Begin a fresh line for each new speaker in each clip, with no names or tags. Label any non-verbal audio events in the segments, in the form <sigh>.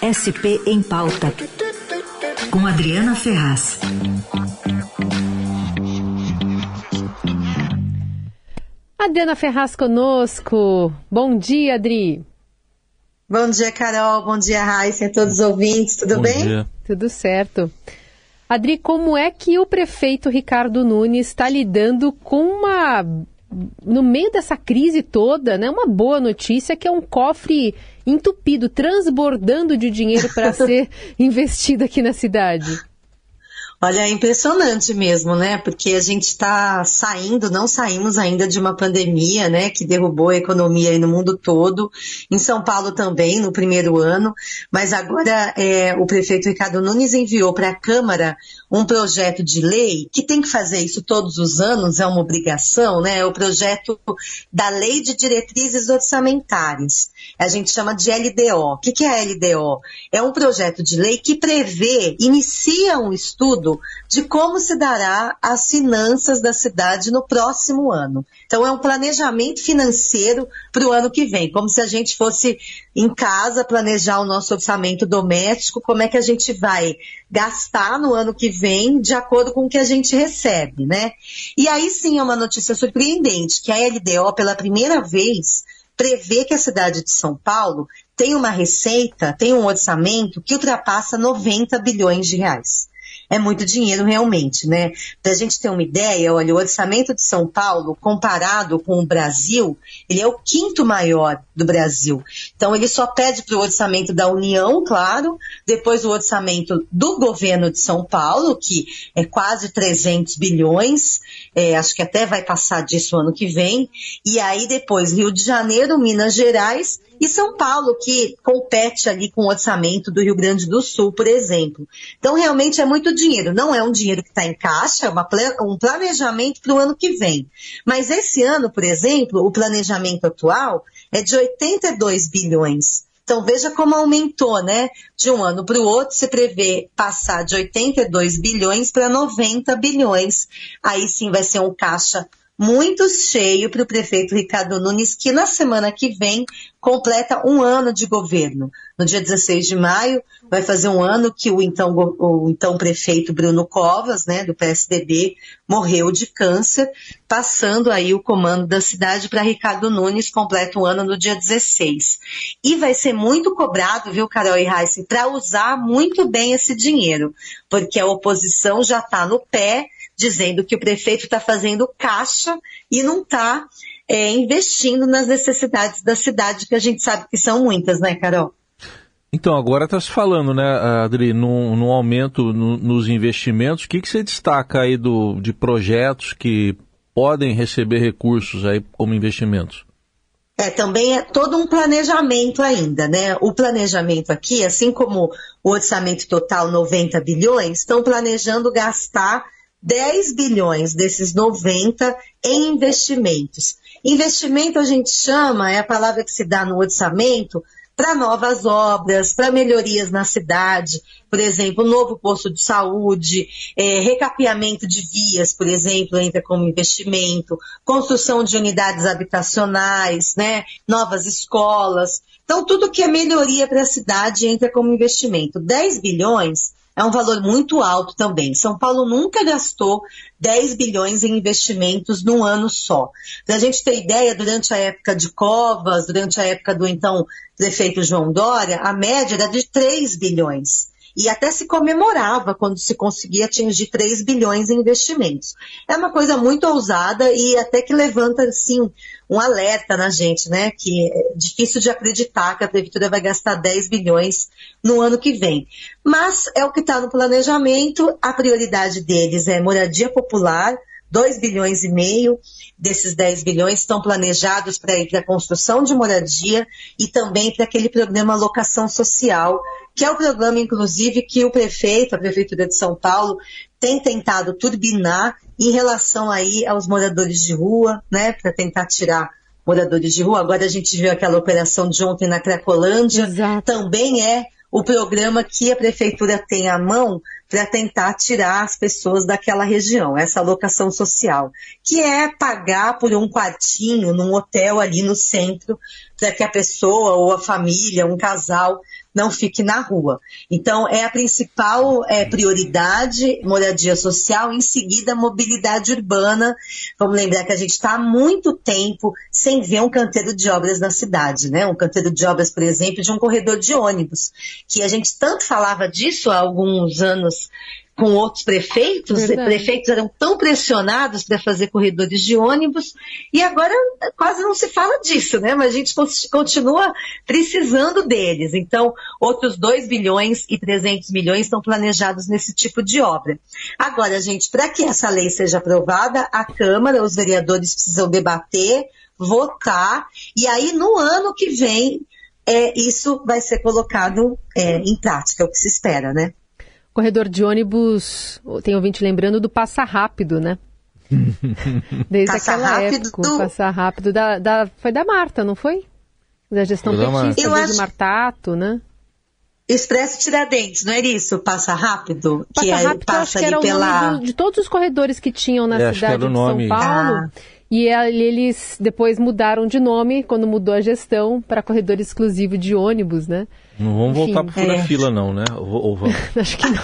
SP em Pauta, com Adriana Ferraz.
Adriana Ferraz conosco. Bom dia, Adri.
Bom dia, Carol. Bom dia, Raíssa e a todos os ouvintes. Tudo
Bom
bem?
Dia.
Tudo certo. Adri, como é que o prefeito Ricardo Nunes está lidando com uma. No meio dessa crise toda, né? Uma boa notícia que é um cofre entupido, transbordando de dinheiro para <laughs> ser investido aqui na cidade.
Olha, é impressionante mesmo, né? Porque a gente está saindo, não saímos ainda de uma pandemia, né? Que derrubou a economia no mundo todo, em São Paulo também, no primeiro ano. Mas agora é, o prefeito Ricardo Nunes enviou para a Câmara um projeto de lei que tem que fazer isso todos os anos, é uma obrigação, né? É o projeto da Lei de Diretrizes Orçamentárias. A gente chama de LDO. O que, que é a LDO? É um projeto de lei que prevê, inicia um estudo de como se dará as finanças da cidade no próximo ano. Então, é um planejamento financeiro para o ano que vem, como se a gente fosse em casa planejar o nosso orçamento doméstico, como é que a gente vai gastar no ano que vem de acordo com o que a gente recebe, né? E aí sim é uma notícia surpreendente, que a LDO, pela primeira vez, prevê que a cidade de São Paulo tem uma receita, tem um orçamento que ultrapassa 90 bilhões de reais é muito dinheiro realmente, né? Para a gente ter uma ideia, olha, o orçamento de São Paulo, comparado com o Brasil, ele é o quinto maior do Brasil. Então, ele só pede para o orçamento da União, claro, depois o orçamento do governo de São Paulo, que é quase 300 bilhões, é, acho que até vai passar disso ano que vem, e aí depois Rio de Janeiro, Minas Gerais e São Paulo, que compete ali com o orçamento do Rio Grande do Sul, por exemplo. Então, realmente é muito dinheiro. Não é um dinheiro que está em caixa, é uma, um planejamento para o ano que vem. Mas esse ano, por exemplo, o planejamento atual é de 82 bilhões. Então veja como aumentou, né? De um ano para o outro, se prevê passar de 82 bilhões para 90 bilhões. Aí sim vai ser um caixa muito cheio para o prefeito Ricardo Nunes, que na semana que vem completa um ano de governo. No dia 16 de maio, vai fazer um ano que o então, o então prefeito Bruno Covas, né, do PSDB, morreu de câncer, passando aí o comando da cidade para Ricardo Nunes, completa um ano no dia 16. E vai ser muito cobrado, viu, Carol e Raíssa, para usar muito bem esse dinheiro, porque a oposição já está no pé, dizendo que o prefeito está fazendo caixa e não está é, investindo nas necessidades da cidade, que a gente sabe que são muitas, né, Carol?
Então, agora está se falando, né, Adri, num, num aumento no, nos investimentos. O que, que você destaca aí do, de projetos que podem receber recursos aí como investimentos?
É, também é todo um planejamento ainda, né? O planejamento aqui, assim como o orçamento total 90 bilhões, estão planejando gastar 10 bilhões desses 90 em investimentos. Investimento a gente chama, é a palavra que se dá no orçamento, para novas obras, para melhorias na cidade, por exemplo, novo posto de saúde, é, recapeamento de vias, por exemplo, entra como investimento, construção de unidades habitacionais, né, novas escolas. Então, tudo que é melhoria para a cidade entra como investimento. 10 bilhões é um valor muito alto também. São Paulo nunca gastou 10 bilhões em investimentos num ano só. Para a gente ter ideia, durante a época de Covas, durante a época do então prefeito João Dória, a média era de 3 bilhões. E até se comemorava quando se conseguia atingir 3 bilhões em investimentos. É uma coisa muito ousada e até que levanta, assim, um alerta na gente, né? Que é difícil de acreditar que a prefeitura vai gastar 10 bilhões no ano que vem. Mas é o que está no planejamento, a prioridade deles é moradia popular, 2 bilhões e meio desses 10 bilhões estão planejados para para a construção de moradia e também para aquele programa locação social, que é o programa, inclusive, que o prefeito, a Prefeitura de São Paulo, tem tentado turbinar em relação aí aos moradores de rua, né, para tentar tirar moradores de rua. Agora a gente viu aquela operação de ontem na Cracolândia,
Exato.
também é o programa que a prefeitura tem à mão para tentar tirar as pessoas daquela região, essa alocação social, que é pagar por um quartinho num hotel ali no centro, para que a pessoa ou a família, um casal, não fique na rua. Então, é a principal é, prioridade, moradia social, em seguida, mobilidade urbana. Vamos lembrar que a gente está há muito tempo sem ver um canteiro de obras na cidade, né? Um canteiro de obras, por exemplo, de um corredor de ônibus, que a gente tanto falava disso há alguns anos com outros prefeitos, Verdade. prefeitos eram tão pressionados para fazer corredores de ônibus, e agora quase não se fala disso, né? Mas a gente continua precisando deles. Então, outros 2 bilhões e 300 milhões estão planejados nesse tipo de obra. Agora, gente, para que essa lei seja aprovada, a Câmara, os vereadores precisam debater, votar, e aí no ano que vem, é, isso vai ser colocado é, em prática, é o que se espera, né?
Corredor de ônibus, tem ouvinte lembrando do Passa Rápido, né? <laughs> Desde passa aquela rápido época, do... Passa Rápido, da, da, foi da Marta, não foi? Da gestão petista, do acho... Martato, né?
Expresso Tiradentes, não era isso? Passa rápido?
Passa que rápido, é, passa ali pela... de todos os corredores que tinham na é, cidade de São Paulo. Ah. E eles depois mudaram de nome quando mudou a gestão para corredor exclusivo de ônibus, né?
Não vamos Enfim, voltar para é. fila não, né? Ou, ou vamos? <laughs>
Acho que não.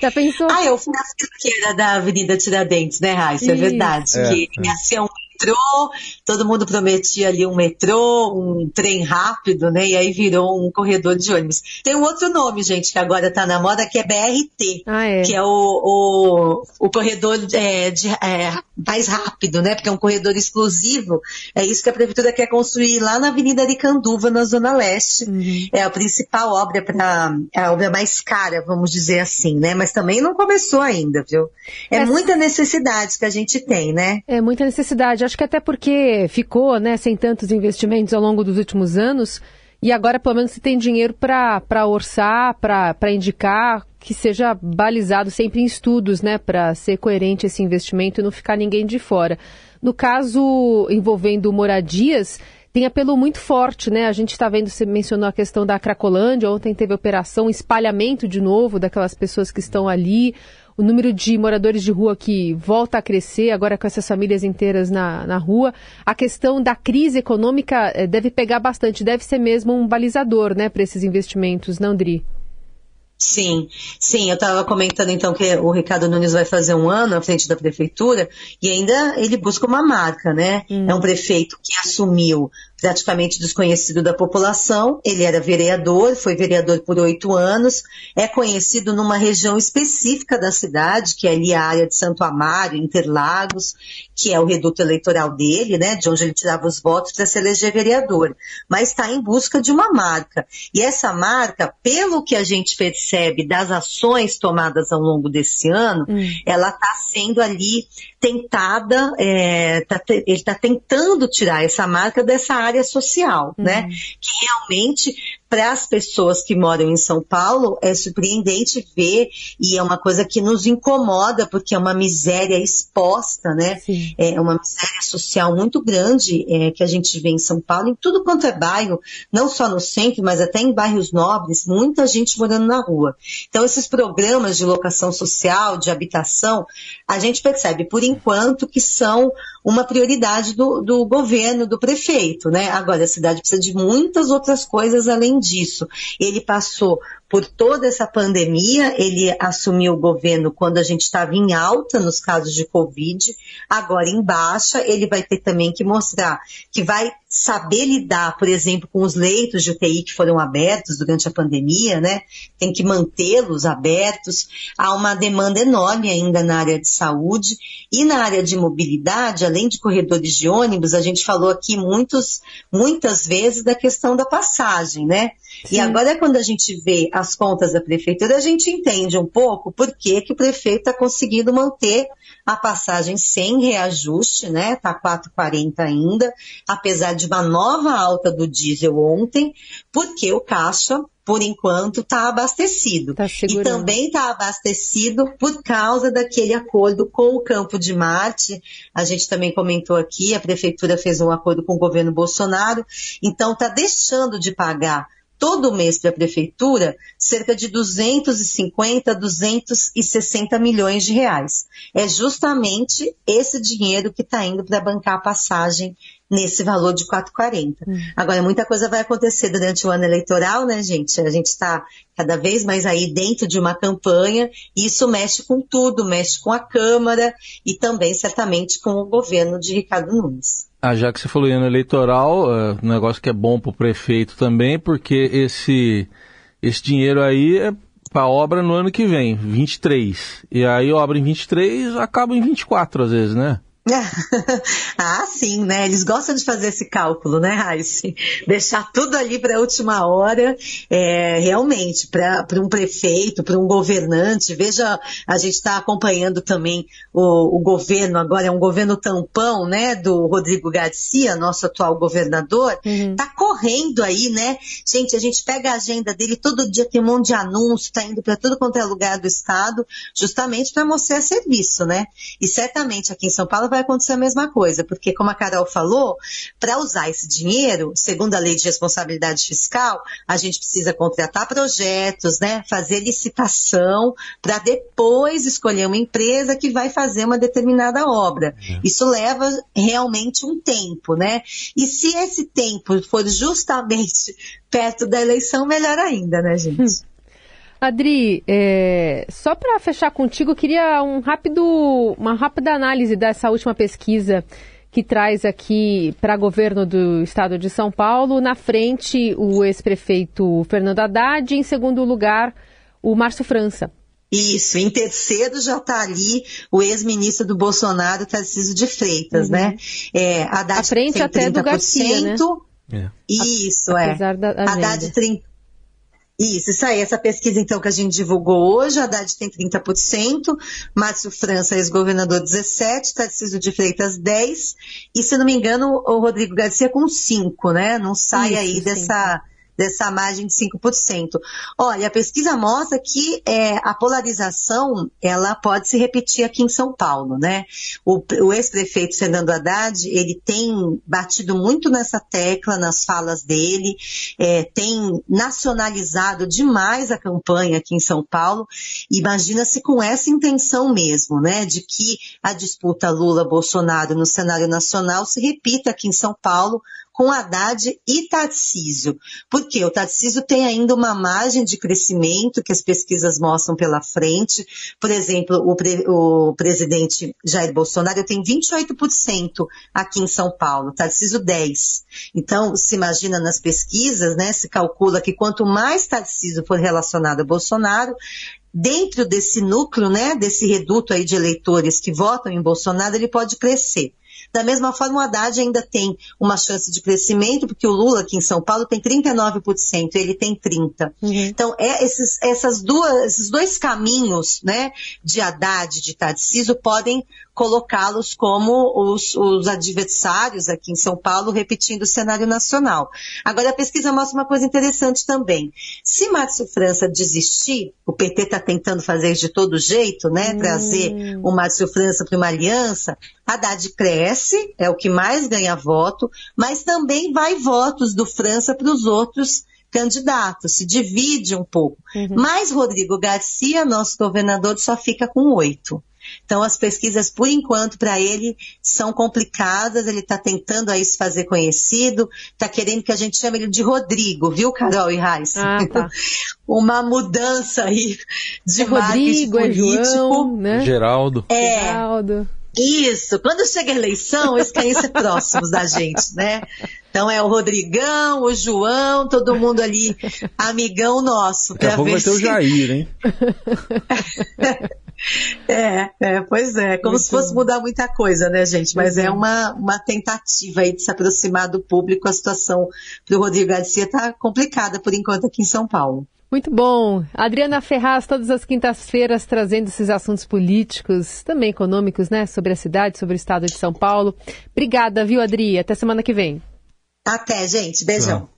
Já pensou?
Ah, eu fui na fila da Avenida Tiradentes, né, Raíssa? É verdade. É, que ia ser um metrô, todo mundo prometia ali um metrô, um trem rápido, né? E aí virou um corredor de ônibus. Tem um outro nome, gente, que agora tá na moda, que é BRT,
ah, é.
que é o, o, o corredor é, de, é, mais rápido, né? Porque é um corredor exclusivo. É isso que a prefeitura quer construir lá na Avenida Aricanduva, na Zona Leste. Uhum. É a principal obra para é a obra mais cara, vamos dizer assim, né? Mas também não começou ainda, viu? É Essa... muita necessidade que a gente tem, né?
É muita necessidade acho que até porque ficou, né, sem tantos investimentos ao longo dos últimos anos, e agora pelo menos se tem dinheiro para orçar, para indicar, que seja balizado sempre em estudos, né, para ser coerente esse investimento e não ficar ninguém de fora. No caso envolvendo moradias, tem apelo muito forte, né? A gente está vendo, você mencionou a questão da Cracolândia, ontem teve operação, espalhamento de novo daquelas pessoas que estão ali o número de moradores de rua que volta a crescer, agora com essas famílias inteiras na, na rua. A questão da crise econômica eh, deve pegar bastante, deve ser mesmo um balizador né, para esses investimentos, não, Dri?
Sim, sim, eu estava comentando então que o Ricardo Nunes vai fazer um ano à frente da prefeitura e ainda ele busca uma marca, né? Hum. É um prefeito que assumiu praticamente desconhecido da população. Ele era vereador, foi vereador por oito anos, é conhecido numa região específica da cidade, que é ali a área de Santo Amaro, Interlagos, que é o reduto eleitoral dele, né, de onde ele tirava os votos para se eleger vereador. Mas está em busca de uma marca. E essa marca, pelo que a gente percebe das ações tomadas ao longo desse ano, hum. ela está sendo ali tentada, é, tá, ele está tentando tirar essa marca dessa área social, né? uhum. né? Que realmente para as pessoas que moram em São Paulo, é surpreendente ver e é uma coisa que nos incomoda, porque é uma miséria exposta, né? Sim. É uma miséria social muito grande é, que a gente vê em São Paulo, em tudo quanto é bairro, não só no centro, mas até em bairros nobres, muita gente morando na rua. Então, esses programas de locação social, de habitação, a gente percebe, por enquanto, que são uma prioridade do, do governo, do prefeito, né? Agora, a cidade precisa de muitas outras coisas além disso. Ele passou por toda essa pandemia, ele assumiu o governo quando a gente estava em alta nos casos de Covid, agora em baixa, ele vai ter também que mostrar que vai saber lidar, por exemplo, com os leitos de UTI que foram abertos durante a pandemia, né? Tem que mantê-los abertos. Há uma demanda enorme ainda na área de saúde e na área de mobilidade, além de corredores de ônibus, a gente falou aqui muitos, muitas vezes da questão da passagem, né? Sim. E agora, quando a gente vê as contas da prefeitura, a gente entende um pouco por que, que o prefeito está conseguindo manter a passagem sem reajuste, né? Tá 4,40 ainda, apesar de uma nova alta do diesel ontem, porque o caixa por enquanto, está abastecido. Tá e também está abastecido por causa daquele acordo com o Campo de Marte. A gente também comentou aqui, a prefeitura fez um acordo com o governo Bolsonaro, então está deixando de pagar todo mês para a prefeitura cerca de 250, 260 milhões de reais. É justamente esse dinheiro que está indo para bancar a passagem nesse valor de 4,40. Hum. Agora, muita coisa vai acontecer durante o ano eleitoral, né, gente? A gente está cada vez mais aí dentro de uma campanha e isso mexe com tudo, mexe com a Câmara e também, certamente, com o governo de Ricardo Nunes.
Ah, já que você falou em ano eleitoral, uh, um negócio que é bom para o prefeito também, porque esse, esse dinheiro aí é para obra no ano que vem, 23. E aí obra em 23 acaba em 24 às vezes, né? <laughs>
ah, sim, né? Eles gostam de fazer esse cálculo, né, Raíssa? Deixar tudo ali para a última hora, é, realmente, para um prefeito, para um governante. Veja, a gente está acompanhando também o, o, governo, agora é um governo tampão, né, do Rodrigo Garcia, nosso atual governador. Uhum. Tá correndo aí, né? Gente, a gente pega a agenda dele, todo dia tem um monte de anúncio, tá indo para todo quanto é lugar do estado, justamente para mostrar serviço, né? E certamente aqui em São Paulo vai acontecer a mesma coisa, porque como a Carol falou, para usar esse dinheiro, segundo a lei de responsabilidade fiscal, a gente precisa contratar projetos, né, fazer licitação para depois escolher uma empresa que vai fazer uma determinada obra. É. Isso leva realmente um tempo, né? E se esse tempo for justamente perto da eleição, melhor ainda, né, gente?
Adri, é, só para fechar contigo, eu queria um rápido, uma rápida análise dessa última pesquisa que traz aqui para governo do estado de São Paulo. Na frente, o ex-prefeito Fernando Haddad, em segundo lugar, o Márcio França.
Isso, em terceiro já está ali o ex-ministro do Bolsonaro, Tarcísio de Freitas, né? uhum. né? É,
Haddad a frente até do Garcia, né?
É. Isso, é. Apesar Da Haddad 30, isso, isso aí. Essa pesquisa, então, que a gente divulgou hoje, a Haddad tem 30%, Márcio França, ex-governador, 17%, Tarcísio de Freitas, 10%, e, se não me engano, o Rodrigo Garcia com 5%, né? Não sai isso, aí dessa dessa margem de 5%. Olha, a pesquisa mostra que é, a polarização ela pode se repetir aqui em São Paulo, né? O, o ex-prefeito Fernando Haddad, ele tem batido muito nessa tecla nas falas dele, é, tem nacionalizado demais a campanha aqui em São Paulo. Imagina-se com essa intenção mesmo, né? De que a disputa Lula-Bolsonaro no cenário nacional se repita aqui em São Paulo, com Haddad e Tarcísio. Porque o Tarcísio tem ainda uma margem de crescimento que as pesquisas mostram pela frente. Por exemplo, o, pre, o presidente Jair Bolsonaro tem 28% aqui em São Paulo, Tarcísio 10%. Então, se imagina nas pesquisas, né, se calcula que quanto mais Tarcísio for relacionado a Bolsonaro, dentro desse núcleo, né, desse reduto aí de eleitores que votam em Bolsonaro, ele pode crescer. Da mesma forma, o Haddad ainda tem uma chance de crescimento, porque o Lula aqui em São Paulo tem 39%, ele tem 30%. Uhum. Então, é esses, essas duas, esses dois caminhos, né, de Haddad e de Tarcísio podem colocá-los como os, os, adversários aqui em São Paulo, repetindo o cenário nacional. Agora, a pesquisa mostra uma coisa interessante também. Se Márcio França desistir, o PT está tentando fazer de todo jeito, né, hum. trazer o Márcio França para uma aliança, Haddad cresce, é o que mais ganha voto, mas também vai votos do França para os outros candidatos, se divide um pouco. Uhum. Mas Rodrigo Garcia, nosso governador, só fica com oito. Então, as pesquisas, por enquanto, para ele são complicadas, ele está tentando aí se fazer conhecido, está querendo que a gente chame ele de Rodrigo, viu, Carol e Raíssa? Ah, tá. <laughs> Uma mudança aí de é
Rodrigo, é João, né?
Geraldo.
É. Geraldo. Isso, quando chega a eleição, eles querem ser próximos da gente, né? Então é o Rodrigão, o João, todo mundo ali, amigão nosso.
Daqui a pouco vai ter o Jair, hein? <laughs>
É, é, pois é, como Muito se fosse mudar muita coisa, né, gente? Mas é uma, uma tentativa aí de se aproximar do público. A situação do Rodrigo Garcia está complicada por enquanto aqui em São Paulo.
Muito bom. Adriana Ferraz, todas as quintas-feiras, trazendo esses assuntos políticos, também econômicos, né? Sobre a cidade, sobre o estado de São Paulo. Obrigada, viu, Adri? Até semana que vem.
Até, gente. Beijão.